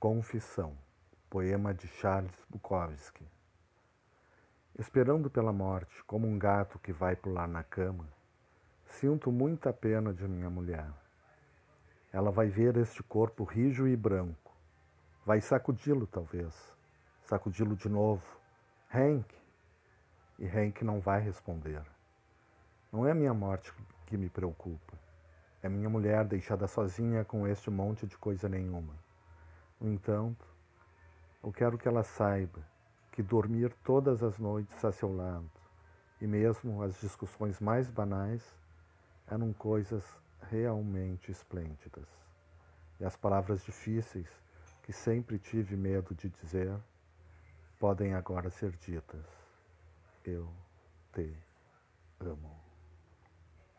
Confissão, poema de Charles Bukowski. Esperando pela morte, como um gato que vai pular na cama, sinto muita pena de minha mulher. Ela vai ver este corpo rijo e branco. Vai sacudi-lo, talvez. Sacudi-lo de novo. Hank! E Hank não vai responder. Não é minha morte que me preocupa. É minha mulher deixada sozinha com este monte de coisa nenhuma. No entanto, eu quero que ela saiba que dormir todas as noites a seu lado, e mesmo as discussões mais banais, eram coisas realmente esplêndidas. E as palavras difíceis, que sempre tive medo de dizer, podem agora ser ditas. Eu te.